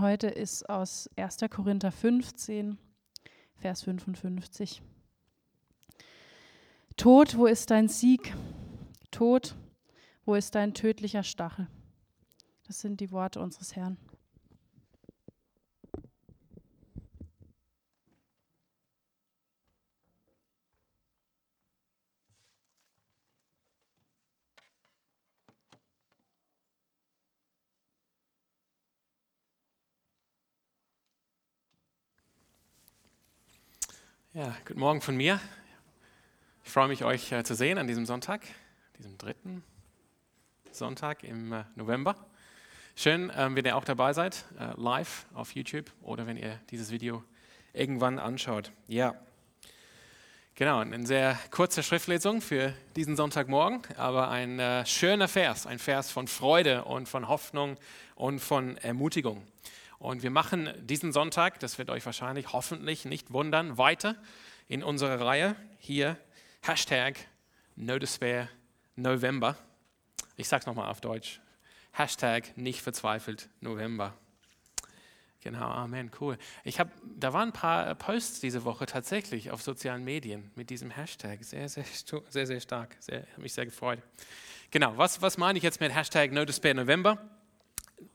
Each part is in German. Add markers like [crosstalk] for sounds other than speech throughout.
heute ist aus 1. Korinther 15, Vers 55. Tod, wo ist dein Sieg? Tod, wo ist dein tödlicher Stachel? Das sind die Worte unseres Herrn. Ja, guten Morgen von mir. Ich freue mich, euch äh, zu sehen an diesem Sonntag, diesem dritten Sonntag im äh, November. Schön, ähm, wenn ihr auch dabei seid, äh, live auf YouTube oder wenn ihr dieses Video irgendwann anschaut. Ja, genau, eine sehr kurze Schriftlesung für diesen Sonntagmorgen, aber ein äh, schöner Vers, ein Vers von Freude und von Hoffnung und von Ermutigung. Und wir machen diesen Sonntag, das wird euch wahrscheinlich hoffentlich nicht wundern, weiter in unserer Reihe hier Hashtag No Despair November. Ich sage es nochmal auf Deutsch. Hashtag nicht verzweifelt November. Genau, Amen, cool. Ich habe, da waren ein paar Posts diese Woche tatsächlich auf sozialen Medien mit diesem Hashtag. Sehr, sehr, sehr, sehr stark. Sehr, habe mich sehr gefreut. Genau, was, was meine ich jetzt mit Hashtag No Despair November?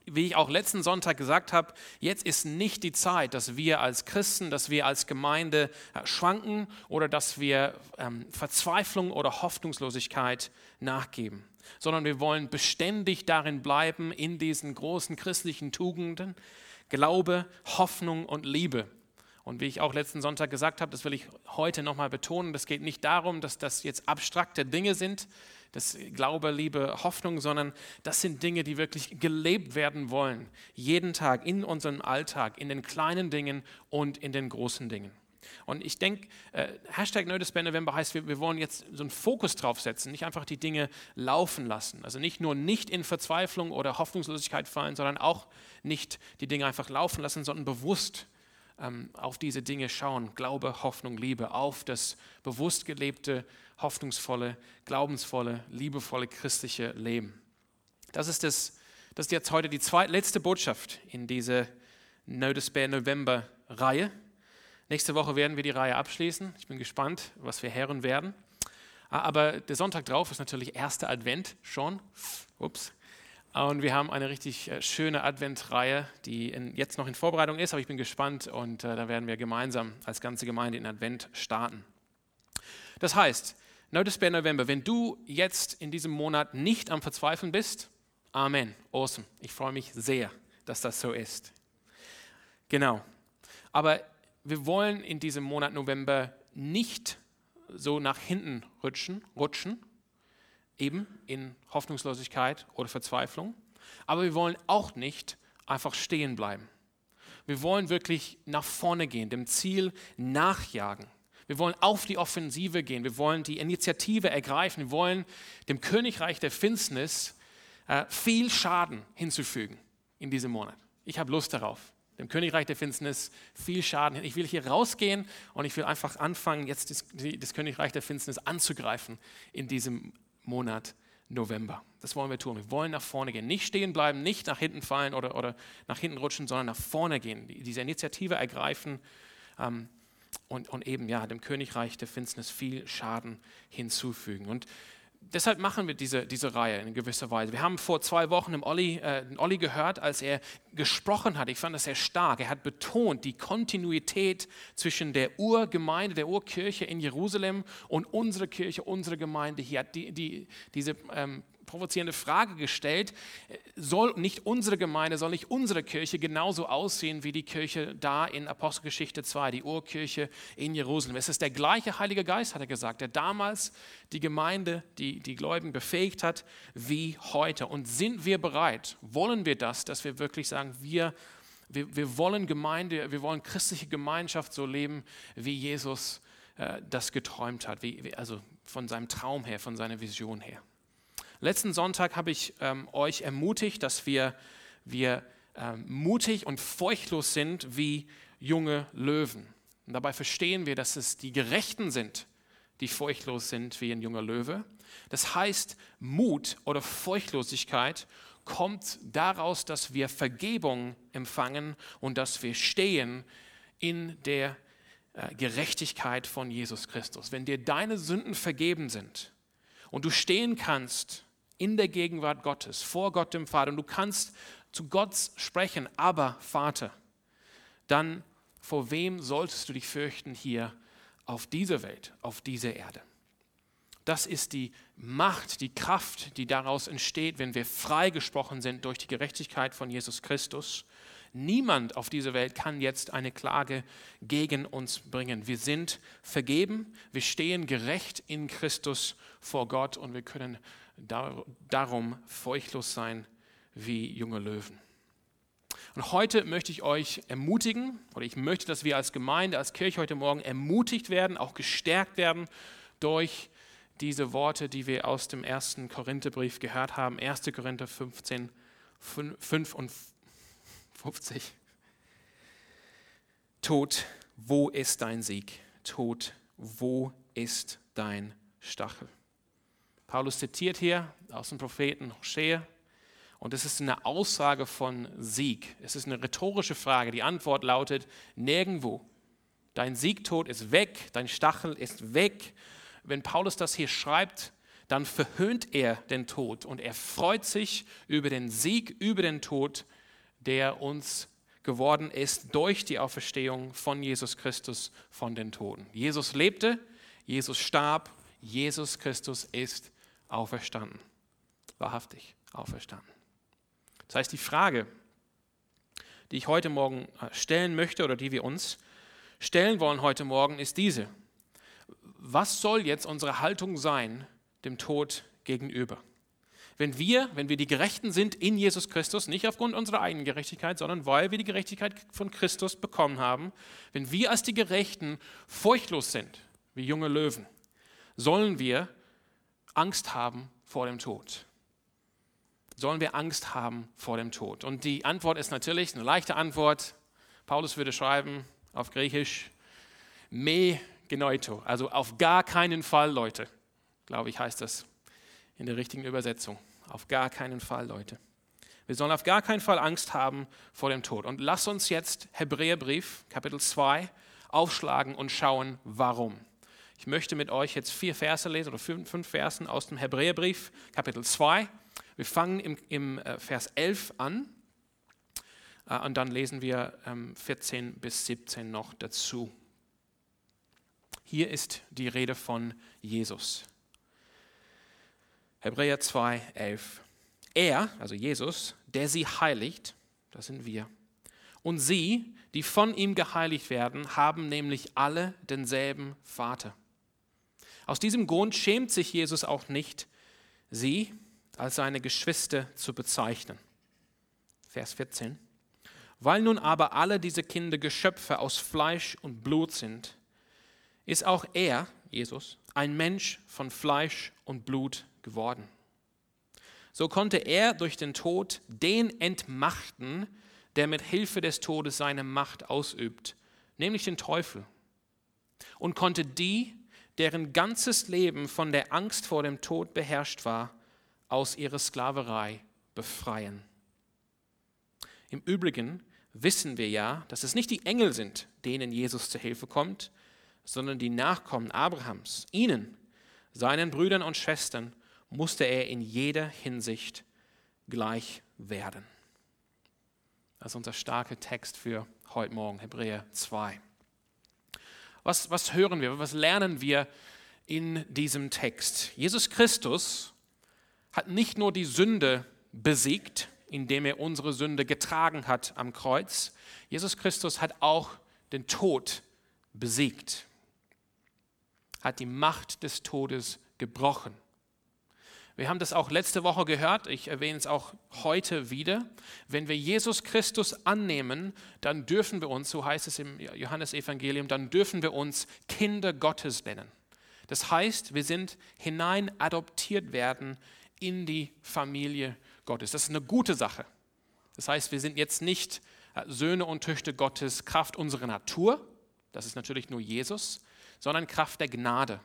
Wie ich auch letzten Sonntag gesagt habe, jetzt ist nicht die Zeit, dass wir als Christen, dass wir als Gemeinde äh, schwanken oder dass wir ähm, Verzweiflung oder Hoffnungslosigkeit nachgeben, sondern wir wollen beständig darin bleiben, in diesen großen christlichen Tugenden, Glaube, Hoffnung und Liebe. Und wie ich auch letzten Sonntag gesagt habe, das will ich heute nochmal betonen, das geht nicht darum, dass das jetzt abstrakte Dinge sind, das Glaube, Liebe, Hoffnung, sondern das sind Dinge, die wirklich gelebt werden wollen. Jeden Tag in unserem Alltag, in den kleinen Dingen und in den großen Dingen. Und ich denke, äh, Hashtag November heißt, wir, wir wollen jetzt so einen Fokus drauf setzen, nicht einfach die Dinge laufen lassen. Also nicht nur nicht in Verzweiflung oder Hoffnungslosigkeit fallen, sondern auch nicht die Dinge einfach laufen lassen, sondern bewusst ähm, auf diese Dinge schauen. Glaube, Hoffnung, Liebe, auf das bewusst gelebte hoffnungsvolle, glaubensvolle, liebevolle christliche Leben. Das ist, das, das ist jetzt heute die zweitletzte Botschaft in dieser No Despair November Reihe. Nächste Woche werden wir die Reihe abschließen. Ich bin gespannt, was wir hören werden. Ah, aber der Sonntag drauf ist natürlich erster Advent schon. Ups. Und wir haben eine richtig äh, schöne Adventreihe, die in, jetzt noch in Vorbereitung ist, aber ich bin gespannt und äh, da werden wir gemeinsam als ganze Gemeinde in Advent starten. Das heißt, No Despair November, wenn du jetzt in diesem Monat nicht am Verzweifeln bist, Amen, awesome. Ich freue mich sehr, dass das so ist. Genau. Aber wir wollen in diesem Monat November nicht so nach hinten rutschen, rutschen, eben in Hoffnungslosigkeit oder Verzweiflung. Aber wir wollen auch nicht einfach stehen bleiben. Wir wollen wirklich nach vorne gehen, dem Ziel nachjagen. Wir wollen auf die Offensive gehen. Wir wollen die Initiative ergreifen. Wir wollen dem Königreich der Finsternis äh, viel Schaden hinzufügen in diesem Monat. Ich habe Lust darauf. Dem Königreich der Finsternis viel Schaden. Ich will hier rausgehen und ich will einfach anfangen, jetzt das, das Königreich der Finsternis anzugreifen in diesem Monat November. Das wollen wir tun. Wir wollen nach vorne gehen. Nicht stehen bleiben, nicht nach hinten fallen oder, oder nach hinten rutschen, sondern nach vorne gehen. Diese Initiative ergreifen. Ähm, und, und eben ja dem Königreich der Finsternis viel Schaden hinzufügen. Und deshalb machen wir diese, diese Reihe in gewisser Weise. Wir haben vor zwei Wochen im Olli, äh, Olli gehört, als er gesprochen hat. Ich fand das sehr stark. Er hat betont die Kontinuität zwischen der Urgemeinde, der Urkirche in Jerusalem und unserer Kirche, unserer Gemeinde hier. Die, die, diese ähm, provozierende Frage gestellt, soll nicht unsere Gemeinde, soll nicht unsere Kirche genauso aussehen wie die Kirche da in Apostelgeschichte 2, die Urkirche in Jerusalem. Es ist der gleiche Heilige Geist, hat er gesagt, der damals die Gemeinde, die, die Gläubigen befähigt hat, wie heute. Und sind wir bereit, wollen wir das, dass wir wirklich sagen, wir, wir, wir wollen Gemeinde, wir wollen christliche Gemeinschaft so leben, wie Jesus äh, das geträumt hat, wie, also von seinem Traum her, von seiner Vision her. Letzten Sonntag habe ich ähm, euch ermutigt, dass wir, wir ähm, mutig und furchtlos sind wie junge Löwen. Und dabei verstehen wir, dass es die Gerechten sind, die furchtlos sind wie ein junger Löwe. Das heißt, Mut oder Furchtlosigkeit kommt daraus, dass wir Vergebung empfangen und dass wir stehen in der äh, Gerechtigkeit von Jesus Christus. Wenn dir deine Sünden vergeben sind und du stehen kannst in der Gegenwart Gottes, vor Gott dem Vater, und du kannst zu Gott sprechen, aber Vater, dann vor wem solltest du dich fürchten hier auf dieser Welt, auf dieser Erde? Das ist die Macht, die Kraft, die daraus entsteht, wenn wir freigesprochen sind durch die Gerechtigkeit von Jesus Christus. Niemand auf dieser Welt kann jetzt eine Klage gegen uns bringen. Wir sind vergeben, wir stehen gerecht in Christus vor Gott und wir können darum furchtlos sein wie junge Löwen. Und heute möchte ich euch ermutigen, oder ich möchte, dass wir als Gemeinde, als Kirche heute Morgen ermutigt werden, auch gestärkt werden durch diese Worte, die wir aus dem ersten Korintherbrief gehört haben, 1. Korinther 15, 55. Tod, wo ist dein Sieg? Tod, wo ist dein Stachel? Paulus zitiert hier aus dem Propheten Hosea und es ist eine Aussage von Sieg. Es ist eine rhetorische Frage. Die Antwort lautet nirgendwo. Dein Siegtod ist weg, dein Stachel ist weg. Wenn Paulus das hier schreibt, dann verhöhnt er den Tod und er freut sich über den Sieg über den Tod, der uns geworden ist durch die Auferstehung von Jesus Christus von den Toten. Jesus lebte, Jesus starb, Jesus Christus ist auferstanden. Wahrhaftig auferstanden. Das heißt, die Frage, die ich heute Morgen äh, stellen möchte oder die wir uns stellen wollen heute Morgen, ist diese. Was soll jetzt unsere Haltung sein dem Tod gegenüber? Wenn wir, wenn wir die Gerechten sind in Jesus Christus, nicht aufgrund unserer eigenen Gerechtigkeit, sondern weil wir die Gerechtigkeit von Christus bekommen haben, wenn wir als die Gerechten furchtlos sind, wie junge Löwen, sollen wir Angst haben vor dem Tod sollen wir Angst haben vor dem Tod? Und die Antwort ist natürlich eine leichte Antwort. Paulus würde schreiben auf Griechisch, me genoito, also auf gar keinen Fall, Leute, glaube ich, heißt das in der richtigen Übersetzung. Auf gar keinen Fall, Leute. Wir sollen auf gar keinen Fall Angst haben vor dem Tod. Und lass uns jetzt Hebräerbrief, Kapitel 2, aufschlagen und schauen, warum. Ich möchte mit euch jetzt vier Verse lesen oder fünf, fünf Versen aus dem Hebräerbrief, Kapitel 2. Wir fangen im, im äh, Vers 11 an äh, und dann lesen wir 14 ähm, bis 17 noch dazu. Hier ist die Rede von Jesus. Hebräer 2, 11. Er, also Jesus, der sie heiligt, das sind wir, und sie, die von ihm geheiligt werden, haben nämlich alle denselben Vater. Aus diesem Grund schämt sich Jesus auch nicht, sie, als seine Geschwister zu bezeichnen. Vers 14. Weil nun aber alle diese Kinder Geschöpfe aus Fleisch und Blut sind, ist auch er, Jesus, ein Mensch von Fleisch und Blut geworden. So konnte er durch den Tod den entmachten, der mit Hilfe des Todes seine Macht ausübt, nämlich den Teufel, und konnte die, deren ganzes Leben von der Angst vor dem Tod beherrscht war, aus ihrer Sklaverei befreien. Im Übrigen wissen wir ja, dass es nicht die Engel sind, denen Jesus zur Hilfe kommt, sondern die Nachkommen Abrahams. Ihnen, seinen Brüdern und Schwestern, musste er in jeder Hinsicht gleich werden. Das ist unser starker Text für heute Morgen, Hebräer 2. Was, was hören wir, was lernen wir in diesem Text? Jesus Christus hat nicht nur die Sünde besiegt, indem er unsere Sünde getragen hat am Kreuz, Jesus Christus hat auch den Tod besiegt, hat die Macht des Todes gebrochen. Wir haben das auch letzte Woche gehört, ich erwähne es auch heute wieder. Wenn wir Jesus Christus annehmen, dann dürfen wir uns, so heißt es im Johannesevangelium, dann dürfen wir uns Kinder Gottes nennen. Das heißt, wir sind hinein adoptiert werden in die Familie Gottes. Das ist eine gute Sache. Das heißt, wir sind jetzt nicht äh, Söhne und Töchter Gottes Kraft unserer Natur, das ist natürlich nur Jesus, sondern Kraft der Gnade.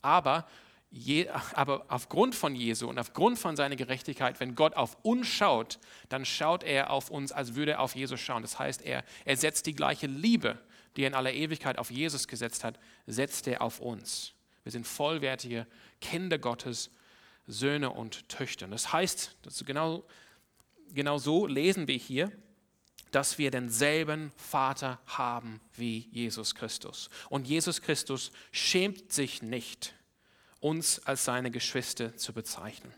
Aber Je, aber aufgrund von Jesu und aufgrund von seiner Gerechtigkeit, wenn Gott auf uns schaut, dann schaut er auf uns, als würde er auf Jesus schauen. Das heißt, er, er setzt die gleiche Liebe, die er in aller Ewigkeit auf Jesus gesetzt hat, setzt er auf uns. Wir sind vollwertige Kinder Gottes, Söhne und Töchter. Das heißt, das genau, genau so lesen wir hier, dass wir denselben Vater haben wie Jesus Christus. Und Jesus Christus schämt sich nicht, uns als seine Geschwister zu bezeichnen.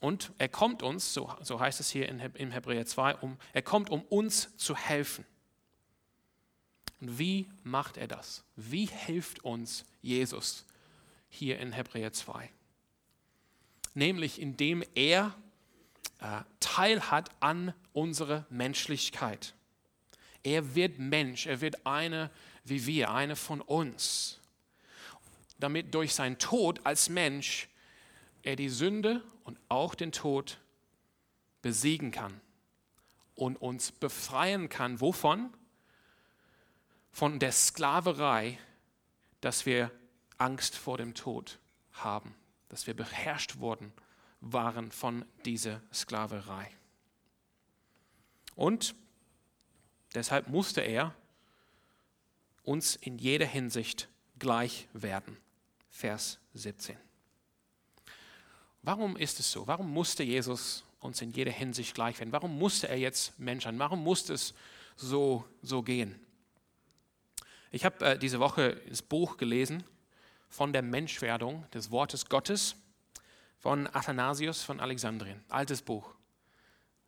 Und er kommt uns, so, so heißt es hier in, in Hebräer 2, um, er kommt, um uns zu helfen. Und wie macht er das? Wie hilft uns Jesus hier in Hebräer 2? Nämlich indem er äh, teilhat an unserer Menschlichkeit. Er wird Mensch, er wird eine wie wir, eine von uns. Damit durch seinen Tod als Mensch er die Sünde und auch den Tod besiegen kann und uns befreien kann. Wovon? Von der Sklaverei, dass wir Angst vor dem Tod haben, dass wir beherrscht wurden waren von dieser Sklaverei. Und deshalb musste er uns in jeder Hinsicht gleich werden. Vers 17. Warum ist es so? Warum musste Jesus uns in jeder Hinsicht gleich werden? Warum musste er jetzt Mensch sein? Warum musste es so, so gehen? Ich habe äh, diese Woche das Buch gelesen von der Menschwerdung des Wortes Gottes von Athanasius von Alexandrien. Altes Buch.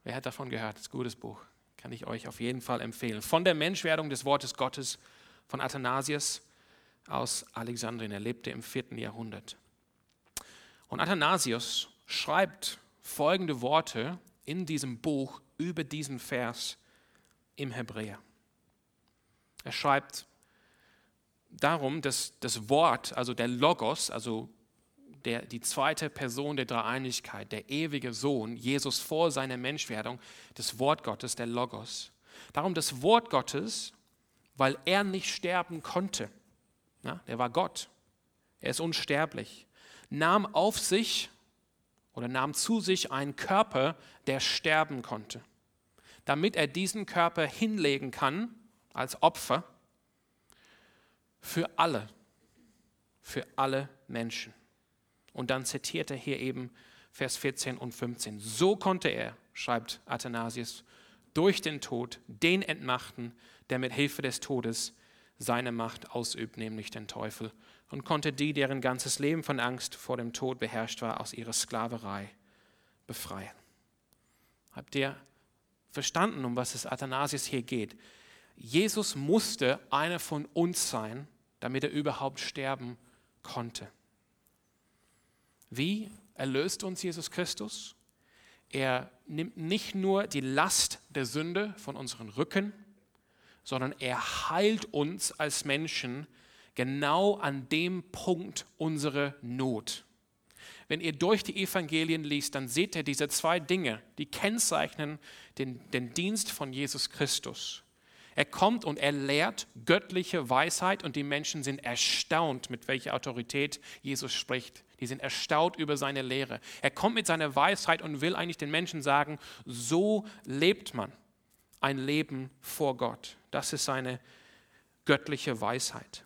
Wer hat davon gehört? Das ist ein gutes Buch. Kann ich euch auf jeden Fall empfehlen. Von der Menschwerdung des Wortes Gottes von Athanasius aus Alexandrien. Er lebte im vierten Jahrhundert. Und Athanasius schreibt folgende Worte in diesem Buch über diesen Vers im Hebräer. Er schreibt darum, dass das Wort, also der Logos, also der, die zweite Person der Dreieinigkeit, der ewige Sohn, Jesus vor seiner Menschwerdung, das Wort Gottes, der Logos. Darum das Wort Gottes, weil er nicht sterben konnte. Ja, der war Gott. Er ist unsterblich. Nahm auf sich oder nahm zu sich einen Körper, der sterben konnte, damit er diesen Körper hinlegen kann als Opfer für alle, für alle Menschen. Und dann zitiert er hier eben Vers 14 und 15. So konnte er, schreibt Athanasius, durch den Tod den entmachten, der mit Hilfe des Todes seine Macht ausübt, nämlich den Teufel, und konnte die, deren ganzes Leben von Angst vor dem Tod beherrscht war, aus ihrer Sklaverei befreien. Habt ihr verstanden, um was es Athanasius hier geht? Jesus musste einer von uns sein, damit er überhaupt sterben konnte. Wie erlöst uns Jesus Christus? Er nimmt nicht nur die Last der Sünde von unseren Rücken, sondern er heilt uns als Menschen genau an dem Punkt unserer Not. Wenn ihr durch die Evangelien liest, dann seht ihr diese zwei Dinge, die kennzeichnen den, den Dienst von Jesus Christus. Er kommt und er lehrt göttliche Weisheit und die Menschen sind erstaunt, mit welcher Autorität Jesus spricht. Die sind erstaunt über seine Lehre. Er kommt mit seiner Weisheit und will eigentlich den Menschen sagen, so lebt man ein Leben vor Gott. Das ist seine göttliche Weisheit.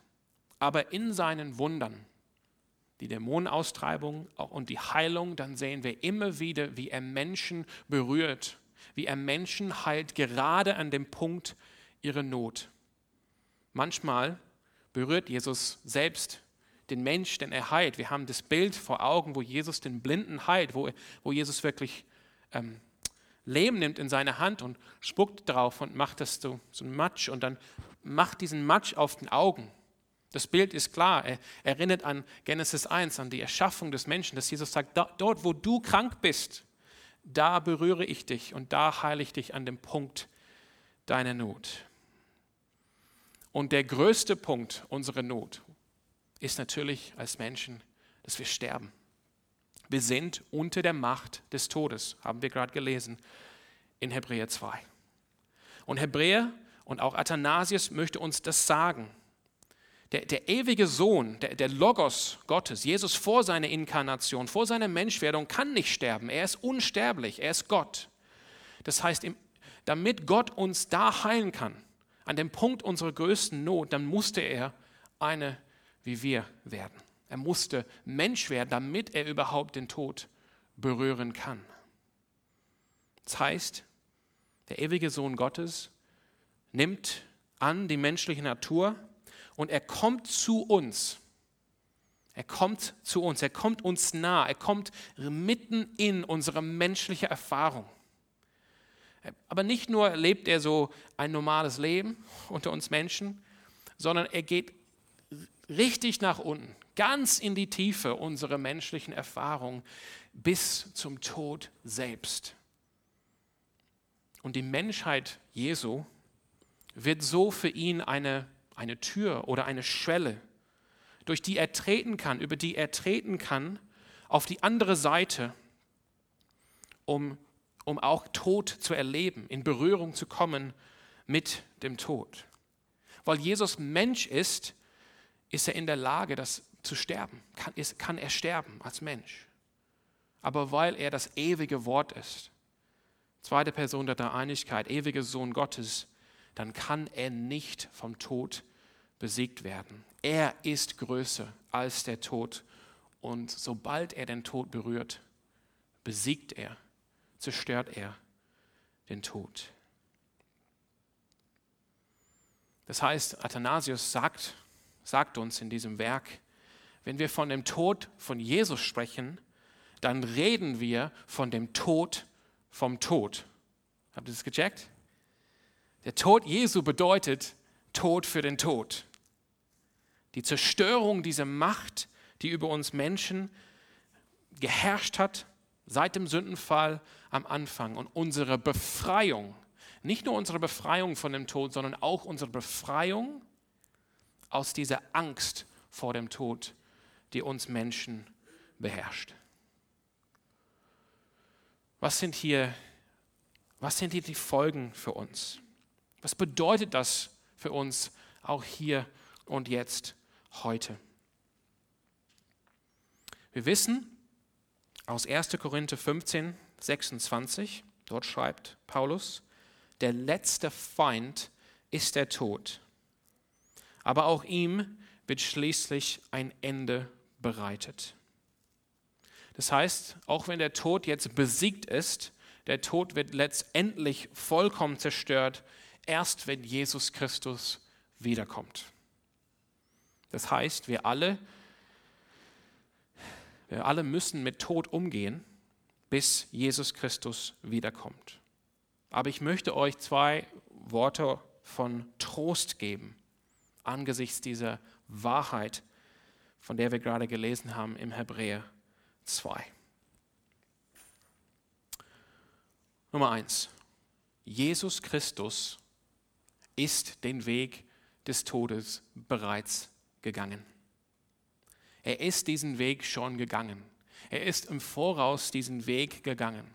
Aber in seinen Wundern, die Dämonenaustreibung und die Heilung, dann sehen wir immer wieder, wie er Menschen berührt, wie er Menschen heilt, gerade an dem Punkt, ihre Not. Manchmal berührt Jesus selbst den Mensch, den er heilt. Wir haben das Bild vor Augen, wo Jesus den Blinden heilt, wo, wo Jesus wirklich ähm, Lehm nimmt in seine Hand und spuckt drauf und macht das so, so ein Matsch und dann macht diesen Matsch auf den Augen. Das Bild ist klar. Er erinnert an Genesis 1, an die Erschaffung des Menschen, dass Jesus sagt, dort, wo du krank bist, da berühre ich dich und da heile ich dich an dem Punkt deiner Not. Und der größte Punkt unserer Not ist natürlich als Menschen, dass wir sterben. Wir sind unter der Macht des Todes, haben wir gerade gelesen in Hebräer 2. Und Hebräer und auch Athanasius möchte uns das sagen. der, der ewige Sohn, der, der Logos Gottes, Jesus vor seiner Inkarnation, vor seiner Menschwerdung, kann nicht sterben. Er ist unsterblich, er ist Gott. Das heißt, damit Gott uns da heilen kann, an dem Punkt unserer größten Not, dann musste er eine wie wir werden. Er musste Mensch werden, damit er überhaupt den Tod berühren kann. Das heißt, der ewige Sohn Gottes nimmt an die menschliche Natur und er kommt zu uns. Er kommt zu uns, er kommt uns nah, er kommt mitten in unsere menschliche Erfahrung. Aber nicht nur lebt er so ein normales Leben [laughs] unter uns Menschen, sondern er geht richtig nach unten, ganz in die Tiefe unserer menschlichen Erfahrung bis zum Tod selbst. Und die Menschheit Jesu wird so für ihn eine, eine Tür oder eine Schwelle, durch die er treten kann, über die er treten kann, auf die andere Seite, um, um auch Tod zu erleben, in Berührung zu kommen mit dem Tod. Weil Jesus Mensch ist, ist er in der Lage, das zu sterben. Kann, ist, kann er sterben als Mensch. Aber weil er das ewige Wort ist, zweite Person der Dreieinigkeit, ewiger Sohn Gottes, dann kann er nicht vom Tod besiegt werden. Er ist größer als der Tod. Und sobald er den Tod berührt, besiegt er, zerstört er den Tod. Das heißt, Athanasius sagt, sagt uns in diesem Werk, wenn wir von dem Tod von Jesus sprechen, dann reden wir von dem Tod vom Tod. Habt ihr das gecheckt? Der Tod Jesu bedeutet Tod für den Tod. Die Zerstörung dieser Macht, die über uns Menschen geherrscht hat seit dem Sündenfall am Anfang und unsere Befreiung, nicht nur unsere Befreiung von dem Tod, sondern auch unsere Befreiung aus dieser Angst vor dem Tod, die uns Menschen beherrscht. Was sind hier, was sind hier die Folgen für uns? Was bedeutet das für uns auch hier und jetzt, heute? Wir wissen aus 1. Korinther 15, 26, dort schreibt Paulus, der letzte Feind ist der Tod aber auch ihm wird schließlich ein Ende bereitet. Das heißt, auch wenn der Tod jetzt besiegt ist, der Tod wird letztendlich vollkommen zerstört, erst wenn Jesus Christus wiederkommt. Das heißt, wir alle, wir alle müssen mit Tod umgehen, bis Jesus Christus wiederkommt. Aber ich möchte euch zwei Worte von Trost geben angesichts dieser Wahrheit, von der wir gerade gelesen haben im Hebräer 2. Nummer eins. Jesus Christus ist den Weg des Todes bereits gegangen. Er ist diesen Weg schon gegangen. Er ist im Voraus diesen Weg gegangen.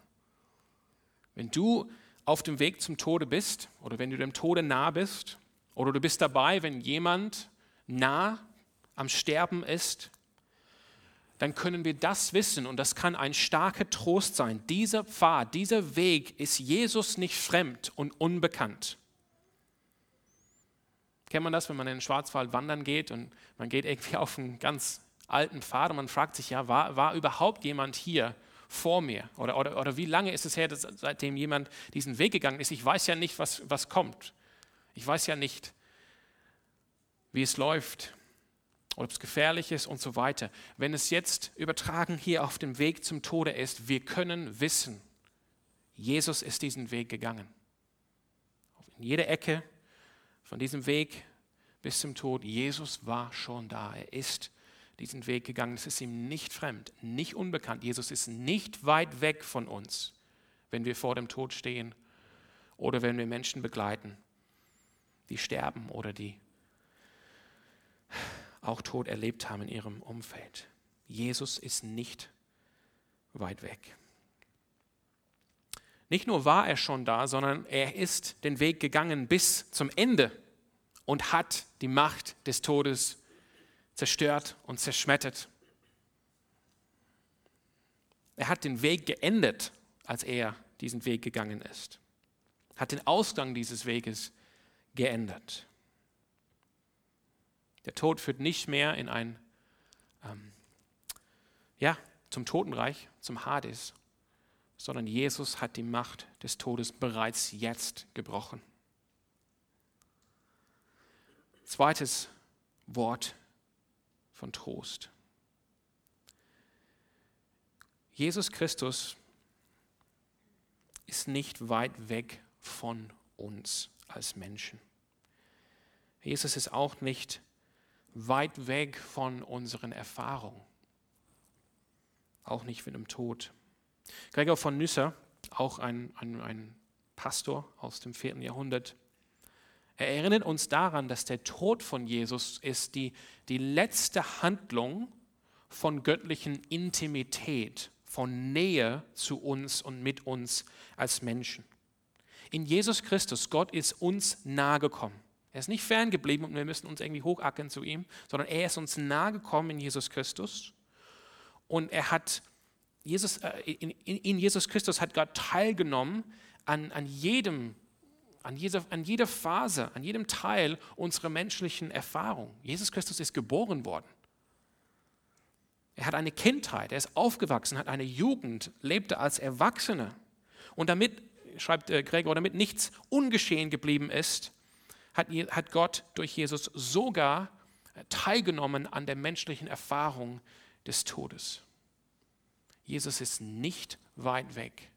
Wenn du auf dem Weg zum Tode bist oder wenn du dem Tode nah bist, oder du bist dabei, wenn jemand nah am Sterben ist, dann können wir das wissen und das kann ein starker Trost sein. Dieser Pfad, dieser Weg ist Jesus nicht fremd und unbekannt. Kennt man das, wenn man in den Schwarzwald wandern geht und man geht irgendwie auf einen ganz alten Pfad und man fragt sich, ja, war, war überhaupt jemand hier vor mir? Oder, oder, oder wie lange ist es her, dass, seitdem jemand diesen Weg gegangen ist? Ich weiß ja nicht, was, was kommt. Ich weiß ja nicht, wie es läuft ob es gefährlich ist und so weiter. Wenn es jetzt übertragen hier auf dem Weg zum Tode ist, wir können wissen, Jesus ist diesen Weg gegangen. In jeder Ecke von diesem Weg bis zum Tod, Jesus war schon da. Er ist diesen Weg gegangen. Es ist ihm nicht fremd, nicht unbekannt. Jesus ist nicht weit weg von uns, wenn wir vor dem Tod stehen oder wenn wir Menschen begleiten die sterben oder die auch Tod erlebt haben in ihrem Umfeld. Jesus ist nicht weit weg. Nicht nur war er schon da, sondern er ist den Weg gegangen bis zum Ende und hat die Macht des Todes zerstört und zerschmettert. Er hat den Weg geendet, als er diesen Weg gegangen ist. Hat den Ausgang dieses Weges geändert. Der Tod führt nicht mehr in ein, ähm, ja, zum Totenreich, zum Hades, sondern Jesus hat die Macht des Todes bereits jetzt gebrochen. Zweites Wort von Trost. Jesus Christus ist nicht weit weg von uns als Menschen. Jesus ist auch nicht weit weg von unseren Erfahrungen, auch nicht mit dem Tod. Gregor von Nysser, auch ein, ein, ein Pastor aus dem vierten Jahrhundert, er erinnert uns daran, dass der Tod von Jesus ist die, die letzte Handlung von göttlichen Intimität von Nähe zu uns und mit uns als Menschen. In Jesus Christus, Gott ist uns nahe gekommen. Er ist nicht fern geblieben und wir müssen uns irgendwie hochackern zu ihm, sondern er ist uns nahe gekommen in Jesus Christus. Und er hat, Jesus, äh, in, in, Jesus Christus hat Gott teilgenommen an, an jedem an jeder, an jeder Phase, an jedem Teil unserer menschlichen Erfahrung. Jesus Christus ist geboren worden. Er hat eine Kindheit, er ist aufgewachsen, hat eine Jugend, lebte als Erwachsener. Und damit, schreibt äh, Gregor, damit nichts ungeschehen geblieben ist, hat, hat Gott durch Jesus sogar teilgenommen an der menschlichen Erfahrung des Todes. Jesus ist nicht weit weg.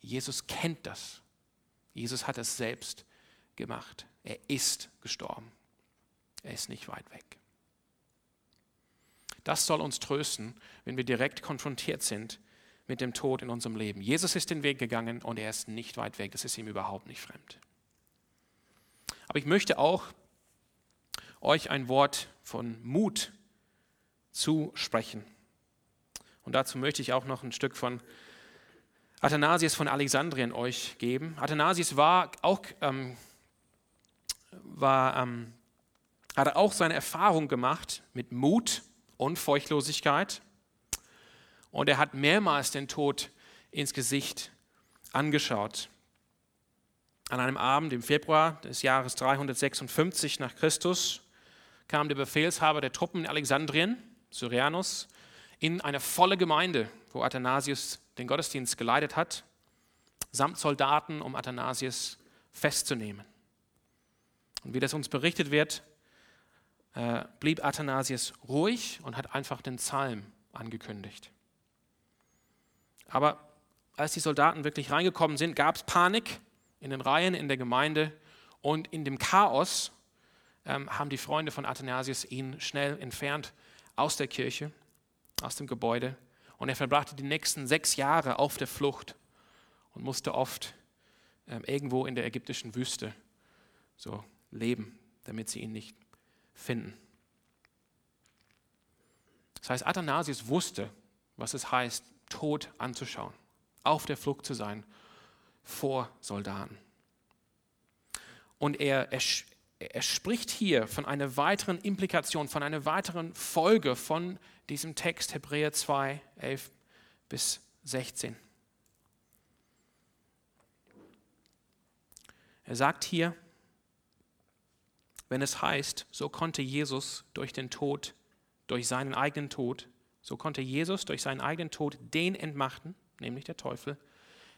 Jesus kennt das. Jesus hat es selbst gemacht. Er ist gestorben. Er ist nicht weit weg. Das soll uns trösten, wenn wir direkt konfrontiert sind mit dem Tod in unserem Leben. Jesus ist den Weg gegangen und er ist nicht weit weg. Das ist ihm überhaupt nicht fremd. Aber ich möchte auch euch ein Wort von Mut zusprechen. Und dazu möchte ich auch noch ein Stück von Athanasius von Alexandrien euch geben. Athanasius war auch, ähm, war, ähm, hatte auch seine Erfahrung gemacht mit Mut und Feuchtlosigkeit. Und er hat mehrmals den Tod ins Gesicht angeschaut. An einem Abend im Februar des Jahres 356 nach Christus kam der Befehlshaber der Truppen in Alexandrien, Syrianus, in eine volle Gemeinde, wo Athanasius den Gottesdienst geleitet hat, samt Soldaten, um Athanasius festzunehmen. Und wie das uns berichtet wird, äh, blieb Athanasius ruhig und hat einfach den Psalm angekündigt. Aber als die Soldaten wirklich reingekommen sind, gab es Panik in den Reihen, in der Gemeinde und in dem Chaos ähm, haben die Freunde von Athanasius ihn schnell entfernt aus der Kirche, aus dem Gebäude und er verbrachte die nächsten sechs Jahre auf der Flucht und musste oft ähm, irgendwo in der ägyptischen Wüste so leben, damit sie ihn nicht finden. Das heißt, Athanasius wusste, was es heißt, Tod anzuschauen, auf der Flucht zu sein vor Soldaten. Und er, er, er spricht hier von einer weiteren Implikation, von einer weiteren Folge von diesem Text Hebräer 2, 11 bis 16. Er sagt hier, wenn es heißt, so konnte Jesus durch den Tod, durch seinen eigenen Tod, so konnte Jesus durch seinen eigenen Tod den entmachten, nämlich der Teufel,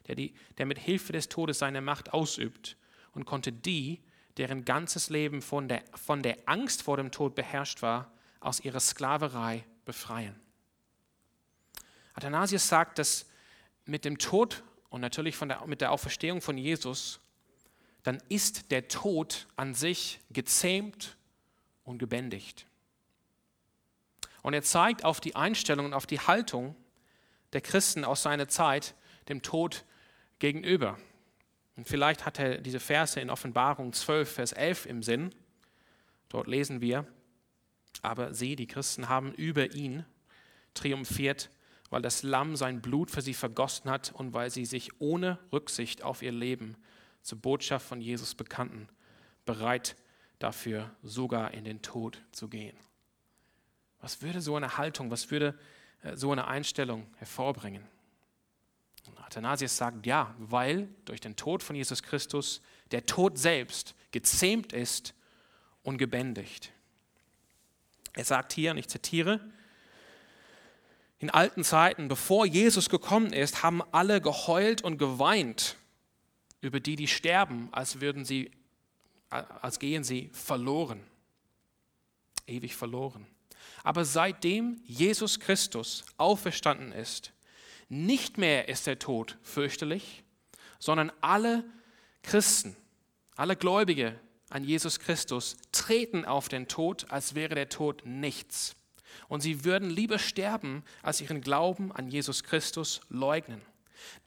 der, die, der mit Hilfe des Todes seine Macht ausübt und konnte die, deren ganzes Leben von der, von der Angst vor dem Tod beherrscht war, aus ihrer Sklaverei befreien. Athanasius sagt, dass mit dem Tod und natürlich von der, mit der Auferstehung von Jesus dann ist der Tod an sich gezähmt und gebändigt. Und er zeigt auf die Einstellung und auf die Haltung der Christen aus seiner Zeit dem Tod gegenüber. Und vielleicht hat er diese Verse in Offenbarung 12, Vers 11 im Sinn. Dort lesen wir, aber sie, die Christen, haben über ihn triumphiert, weil das Lamm sein Blut für sie vergossen hat und weil sie sich ohne Rücksicht auf ihr Leben zur Botschaft von Jesus bekannten, bereit dafür sogar in den Tod zu gehen. Was würde so eine Haltung, was würde äh, so eine Einstellung hervorbringen? Athanasius sagt ja, weil durch den Tod von Jesus Christus der Tod selbst gezähmt ist und gebändigt. Er sagt hier, und ich zitiere, in alten Zeiten, bevor Jesus gekommen ist, haben alle geheult und geweint über die, die sterben, als würden sie, als gehen sie verloren, ewig verloren. Aber seitdem Jesus Christus auferstanden ist, nicht mehr ist der Tod fürchterlich, sondern alle Christen, alle Gläubige an Jesus Christus treten auf den Tod, als wäre der Tod nichts. Und sie würden lieber sterben, als ihren Glauben an Jesus Christus leugnen.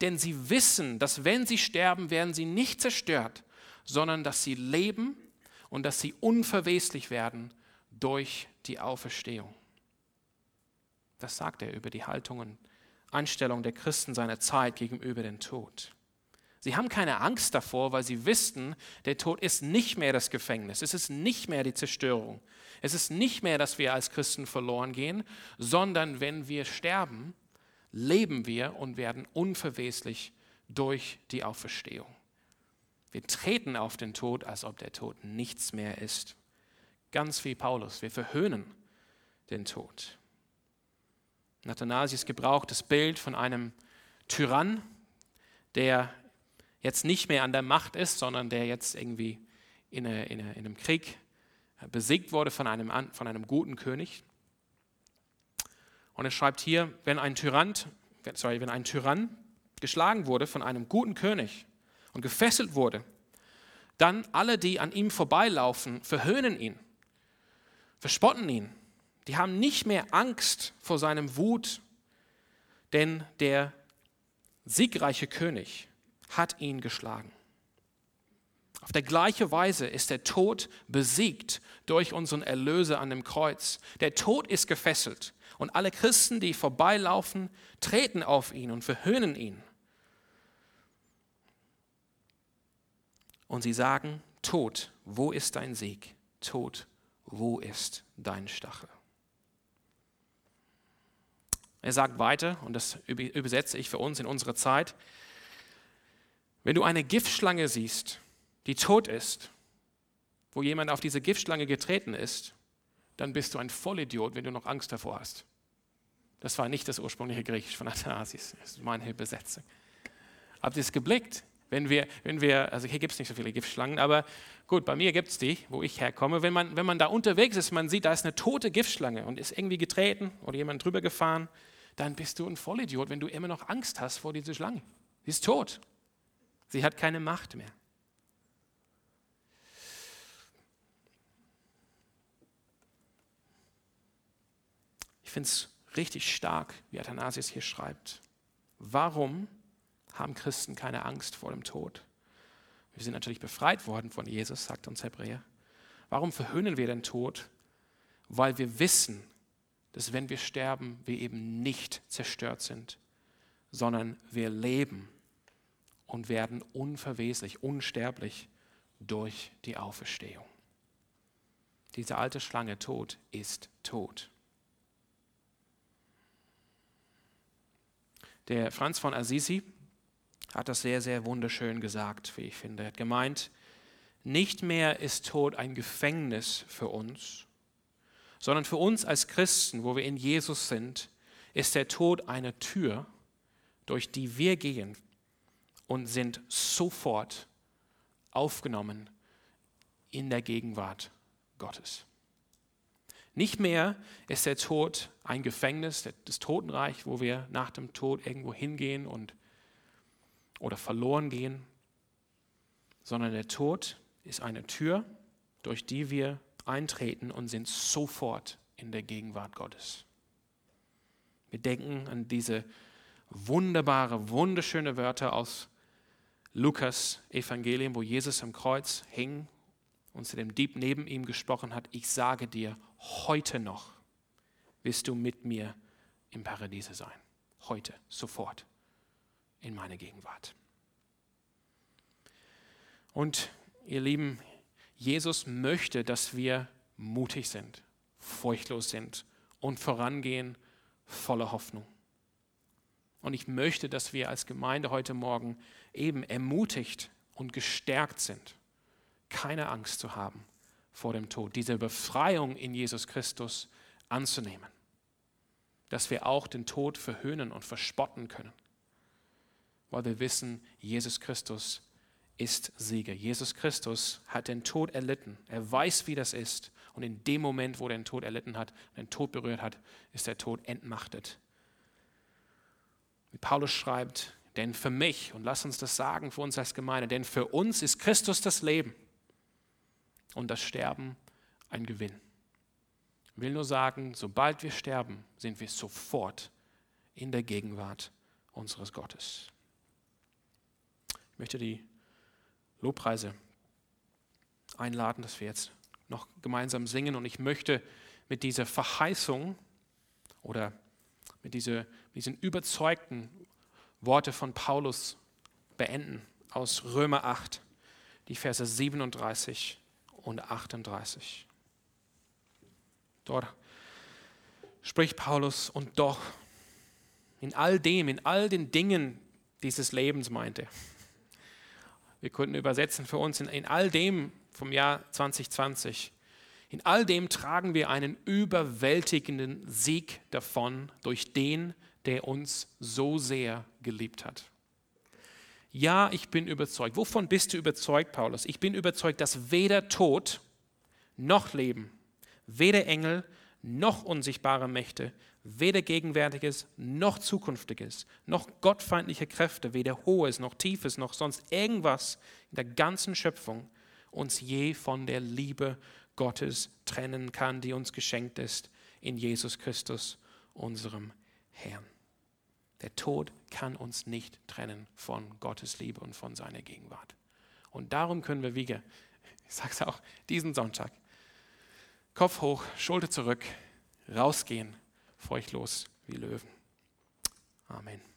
Denn sie wissen, dass wenn sie sterben, werden sie nicht zerstört, sondern dass sie leben und dass sie unverweslich werden durch die Auferstehung. Das sagt er über die Haltung und Einstellung der Christen seiner Zeit gegenüber dem Tod. Sie haben keine Angst davor, weil sie wissen, der Tod ist nicht mehr das Gefängnis, es ist nicht mehr die Zerstörung, es ist nicht mehr, dass wir als Christen verloren gehen, sondern wenn wir sterben, leben wir und werden unverweslich durch die Auferstehung. Wir treten auf den Tod, als ob der Tod nichts mehr ist. Ganz wie Paulus, wir verhöhnen den Tod. Nathanasius gebraucht das Bild von einem Tyrann, der jetzt nicht mehr an der Macht ist, sondern der jetzt irgendwie in, eine, in, eine, in einem Krieg besiegt wurde von einem, von einem guten König. Und er schreibt hier, wenn ein Tyrann, sorry, wenn ein Tyrann geschlagen wurde von einem guten König und gefesselt wurde, dann alle, die an ihm vorbeilaufen, verhöhnen ihn, verspotten ihn. Die haben nicht mehr Angst vor seinem Wut, denn der siegreiche König hat ihn geschlagen. Auf der gleiche Weise ist der Tod besiegt durch unseren Erlöser an dem Kreuz. Der Tod ist gefesselt und alle Christen, die vorbeilaufen, treten auf ihn und verhöhnen ihn. Und sie sagen, Tod, wo ist dein Sieg? Tod, wo ist dein Stachel? Er sagt weiter, und das übersetze ich für uns in unserer Zeit, wenn du eine Giftschlange siehst, die tot ist, wo jemand auf diese Giftschlange getreten ist, dann bist du ein Vollidiot, wenn du noch Angst davor hast. Das war nicht das ursprüngliche Griechisch von Athanasius, das ist meine Übersetzung. Habt ihr es geblickt? Wenn wir, wenn wir, also hier gibt es nicht so viele Giftschlangen, aber gut, bei mir gibt es die, wo ich herkomme. Wenn man, wenn man da unterwegs ist, man sieht, da ist eine tote Giftschlange und ist irgendwie getreten oder jemand drüber gefahren, dann bist du ein Vollidiot, wenn du immer noch Angst hast vor dieser Schlange. Sie ist tot. Sie hat keine Macht mehr. Ich finde es richtig stark, wie Athanasius hier schreibt. Warum haben Christen keine Angst vor dem Tod? Wir sind natürlich befreit worden von Jesus, sagt uns Hebräer. Warum verhöhnen wir den Tod? Weil wir wissen, dass wenn wir sterben, wir eben nicht zerstört sind, sondern wir leben und werden unverweslich, unsterblich durch die Auferstehung. Diese alte Schlange Tod ist tot. Der Franz von Assisi hat das sehr, sehr wunderschön gesagt, wie ich finde. Er hat gemeint, nicht mehr ist Tod ein Gefängnis für uns, sondern für uns als Christen, wo wir in Jesus sind, ist der Tod eine Tür, durch die wir gehen und sind sofort aufgenommen in der Gegenwart Gottes. Nicht mehr ist der Tod ein Gefängnis, das Totenreich, wo wir nach dem Tod irgendwo hingehen und oder verloren gehen, sondern der Tod ist eine Tür, durch die wir eintreten und sind sofort in der Gegenwart Gottes. Wir denken an diese wunderbare, wunderschöne Wörter aus Lukas Evangelium, wo Jesus am Kreuz hing und zu dem Dieb neben ihm gesprochen hat, ich sage dir, heute noch wirst du mit mir im Paradiese sein. Heute, sofort, in meiner Gegenwart. Und ihr Lieben, Jesus möchte, dass wir mutig sind, furchtlos sind und vorangehen voller Hoffnung. Und ich möchte, dass wir als Gemeinde heute Morgen eben ermutigt und gestärkt sind, keine Angst zu haben vor dem Tod, diese Befreiung in Jesus Christus anzunehmen. Dass wir auch den Tod verhöhnen und verspotten können, weil wir wissen, Jesus Christus ist Sieger. Jesus Christus hat den Tod erlitten. Er weiß, wie das ist. Und in dem Moment, wo er den Tod erlitten hat, den Tod berührt hat, ist der Tod entmachtet. Wie Paulus schreibt, denn für mich, und lass uns das sagen für uns als Gemeinde, denn für uns ist Christus das Leben und das Sterben ein Gewinn. Ich will nur sagen, sobald wir sterben, sind wir sofort in der Gegenwart unseres Gottes. Ich möchte die Lobpreise einladen, dass wir jetzt noch gemeinsam singen und ich möchte mit dieser Verheißung oder mit diese, diesen überzeugten Worte von Paulus beenden aus Römer 8, die Verse 37 und 38. Dort spricht Paulus und doch in all dem, in all den Dingen dieses Lebens meinte. Wir könnten übersetzen für uns in, in all dem vom Jahr 2020. In all dem tragen wir einen überwältigenden Sieg davon durch den, der uns so sehr geliebt hat. Ja, ich bin überzeugt. Wovon bist du überzeugt, Paulus? Ich bin überzeugt, dass weder Tod noch Leben, weder Engel noch unsichtbare Mächte, weder Gegenwärtiges noch Zukünftiges, noch gottfeindliche Kräfte, weder Hohes noch Tiefes noch sonst irgendwas in der ganzen Schöpfung uns je von der Liebe Gottes trennen kann, die uns geschenkt ist in Jesus Christus, unserem Herrn. Der Tod kann uns nicht trennen von Gottes Liebe und von seiner Gegenwart. Und darum können wir, wie [laughs] ich sage es auch, diesen Sonntag, Kopf hoch, Schulter zurück, rausgehen, feuchtlos wie Löwen. Amen.